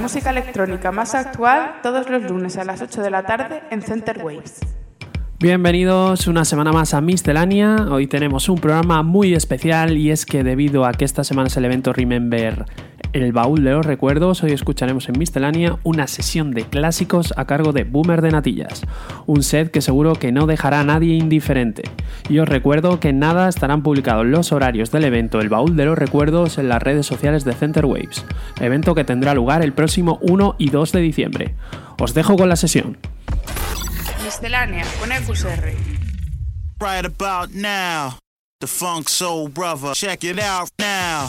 Música electrónica más actual todos los lunes a las 8 de la tarde en Center Waves. Bienvenidos una semana más a Miscelánea. Hoy tenemos un programa muy especial y es que debido a que esta semana es el evento Remember el baúl de los recuerdos, hoy escucharemos en Miscelánea una sesión de clásicos a cargo de Boomer de Natillas, un set que seguro que no dejará a nadie indiferente. Y os recuerdo que en nada estarán publicados los horarios del evento El baúl de los recuerdos en las redes sociales de Center Waves, evento que tendrá lugar el próximo 1 y 2 de diciembre. Os dejo con la sesión. Miscelánea con EQSR. Right about now, the Funk Soul Brother. Check it out now,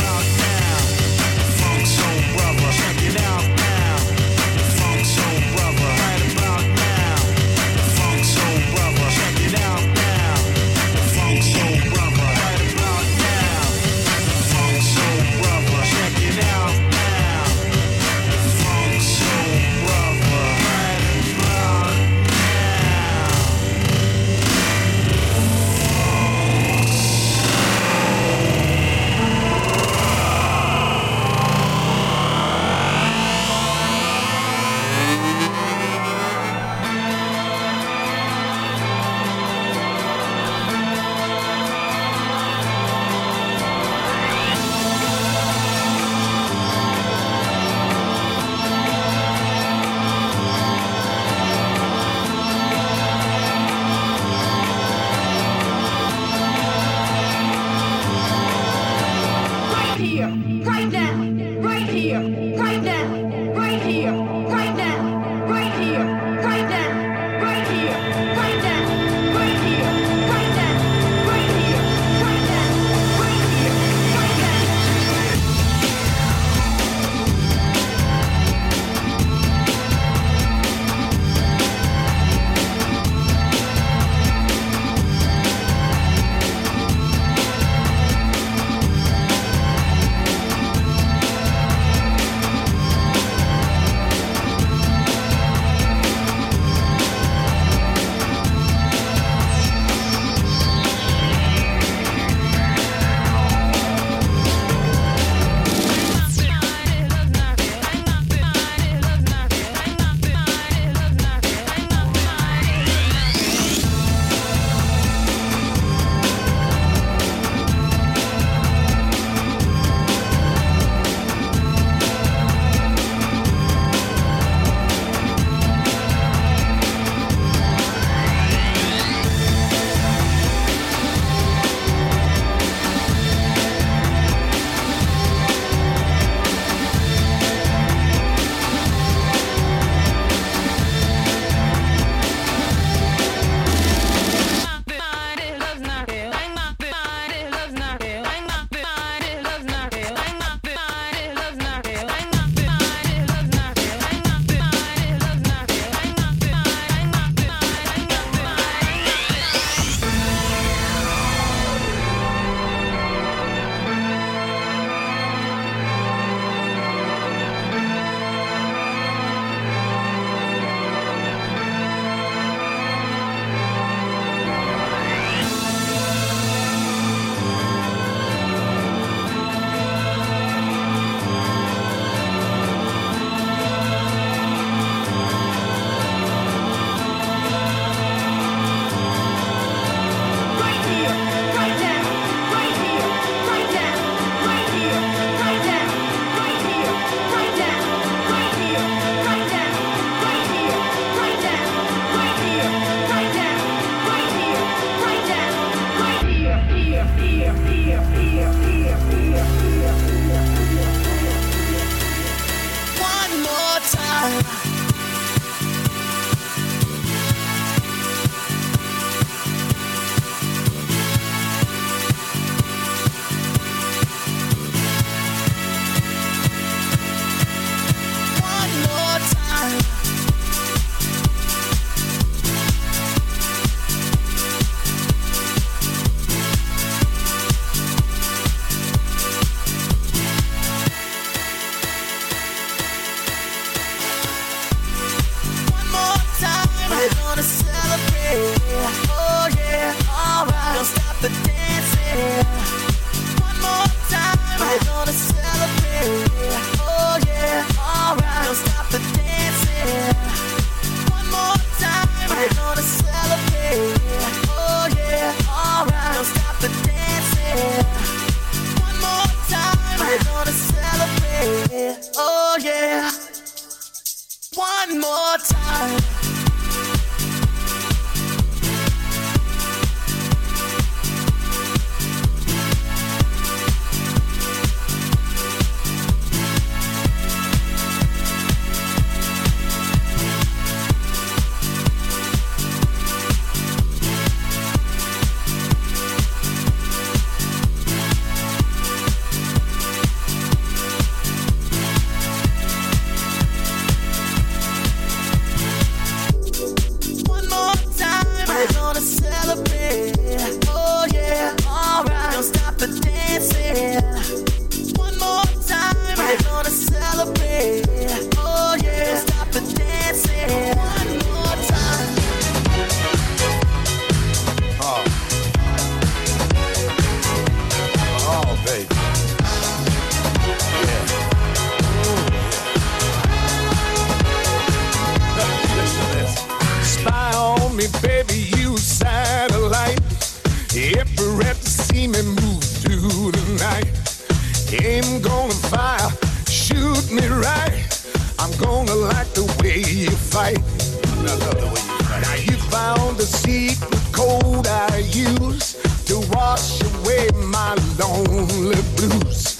satellite. Ever at to see me move through the night. Aim gonna fire, shoot me right. I'm gonna like the way you fight. I love the way you fight. Now you found the secret code I use to wash away my lonely blues.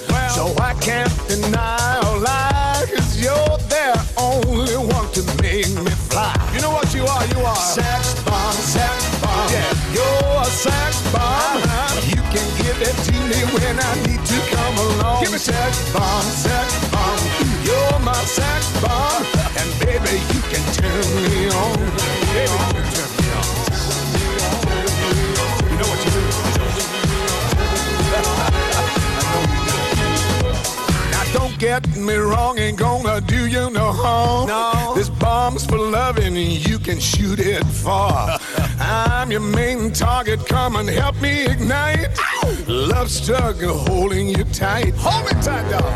Bomb, sex bomb. You're my sex bomb, and baby you can turn me on. Baby, you can turn me on. You know what you do? Now don't get me wrong, ain't gonna do you no harm. No. This bomb's for loving, and you can shoot it far. I'm your main target, come and help me ignite. Love struggle holding you tight. Hold me tight, dog.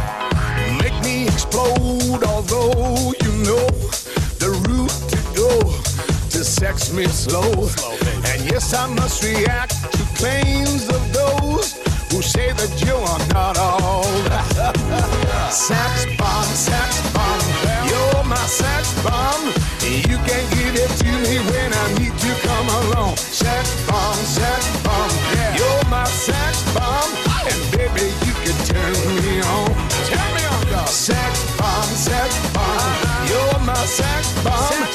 Make me explode, although you know the route to go to sex me slow. and yes, I must react to claims of those who say that you are not all sex bomb, sex bomb, you're my sex bomb. You can give it to me when I need along. Sex bomb, sex bomb, you're my sex bomb, and baby you can turn me on. Turn me on, dog. Sex bomb, sex bomb, you're my sex bomb. You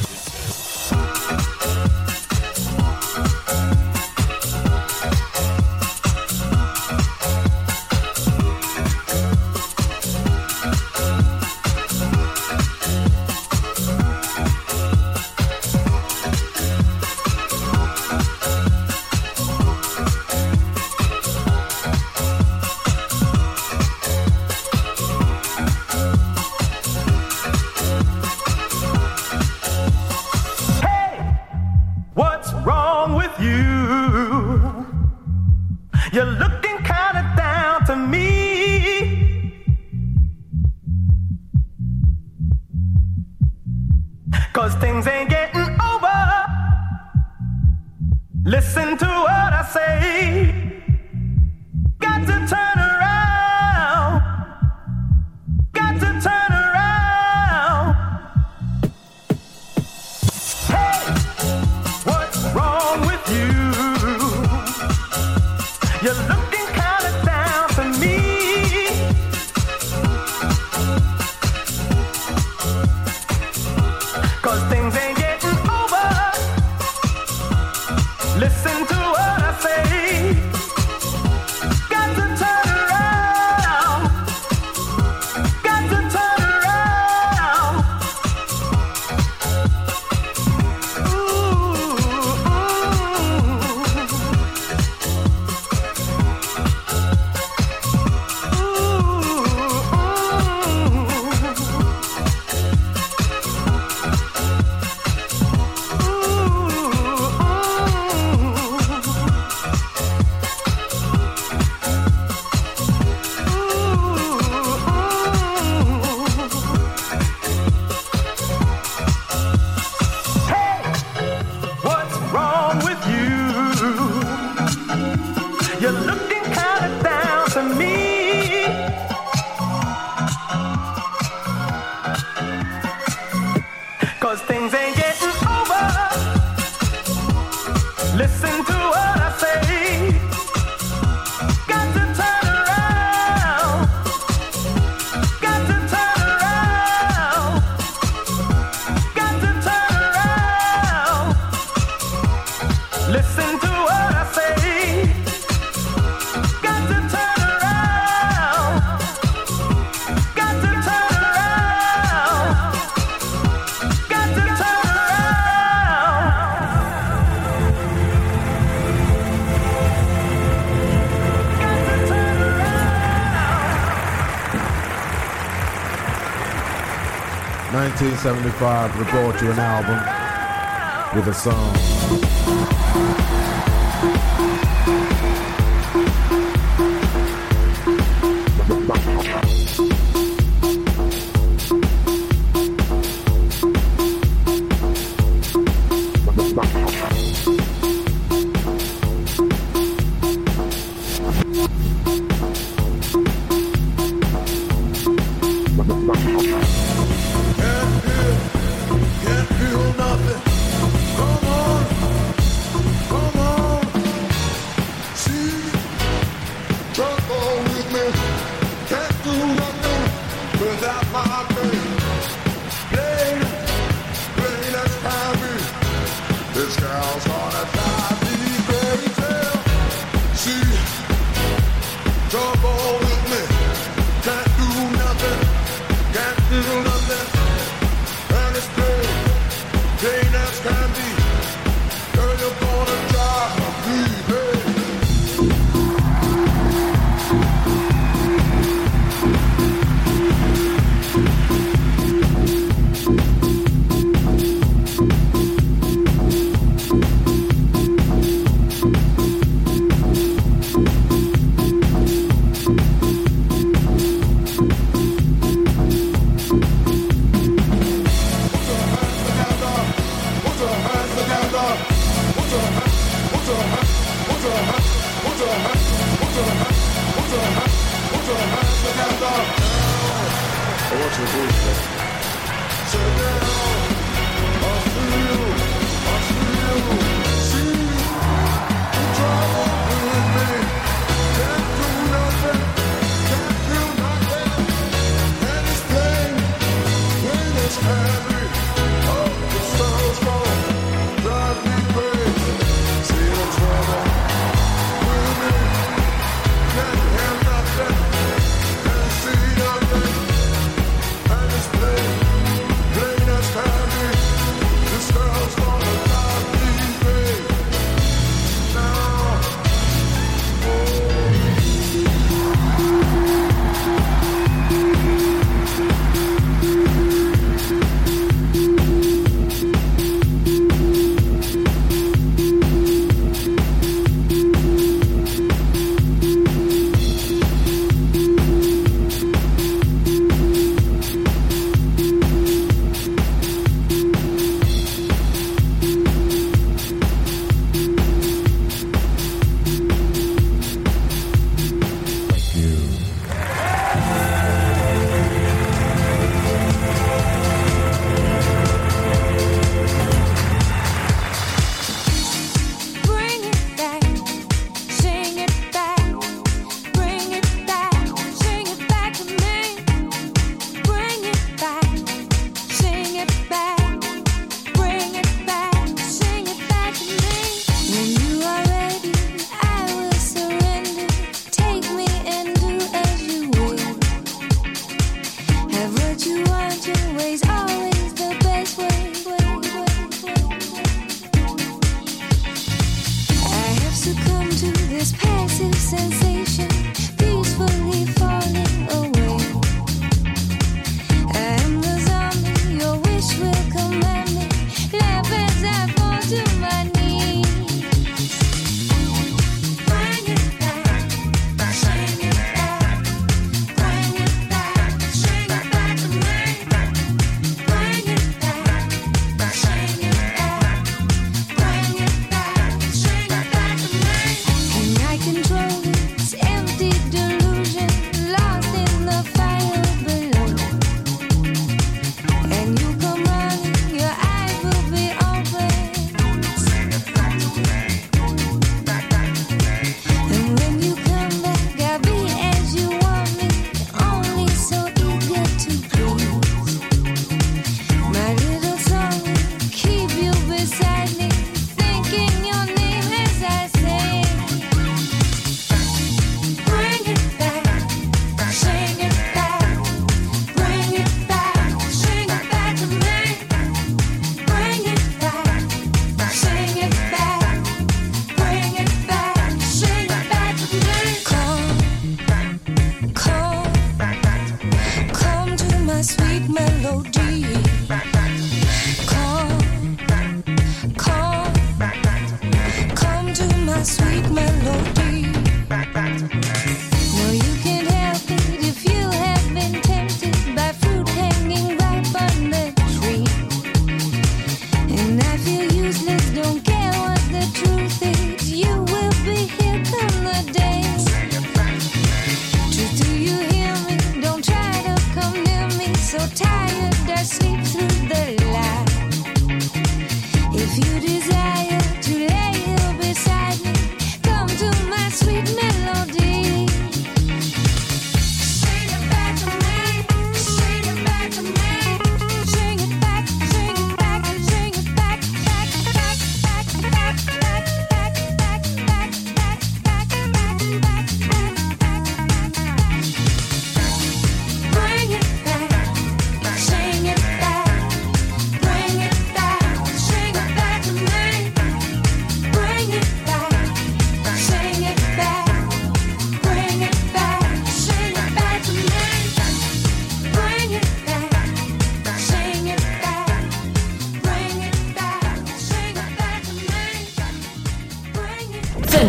You're looking kind of down to me. 1975 recorded you an album with a song.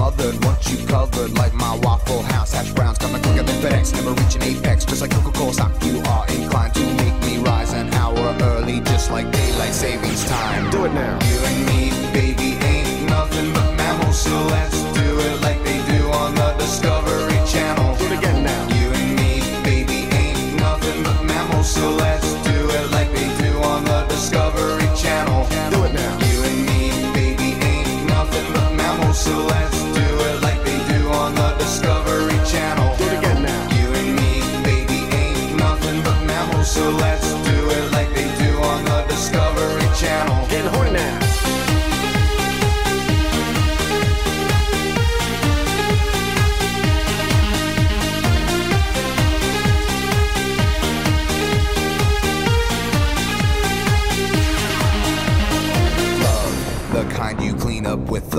smothered, want you covered like my Waffle House. Hash browns coming quicker than FedEx, never reaching apex. Just like Coca-Cola stock, you are inclined to make me rise an hour early, just like daylight savings time. Do it now. You and me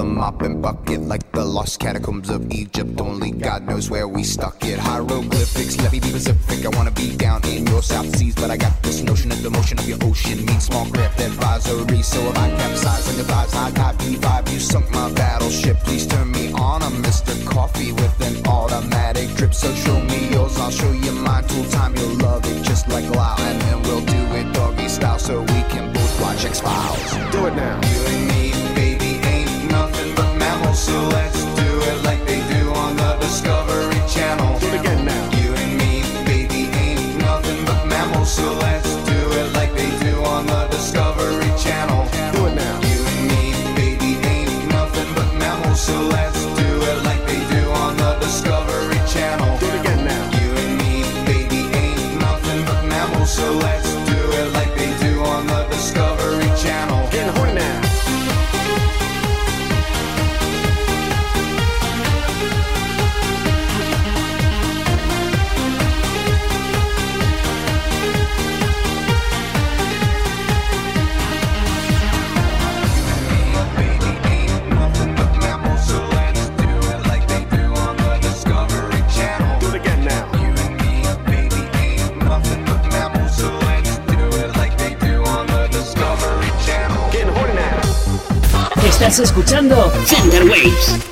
the mop and bucket like the lost catacombs of Egypt. Only God knows where we stuck it. Hieroglyphics, let me be Pacific. I wanna be down in your South Seas, but I got this notion that the motion of your ocean means small craft advisory. So if I capsize and advise, I got B5. You sunk my battleship. Please turn me on. I'm Mr. Coffee with an automatic drip. So show me yours, I'll show you mine. Tool time, you'll love it just like Lyle, and then we'll do it doggy style so we can both watch X Files. Do it now. You and me. so Escuchando Thunder Waves.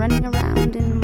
running around in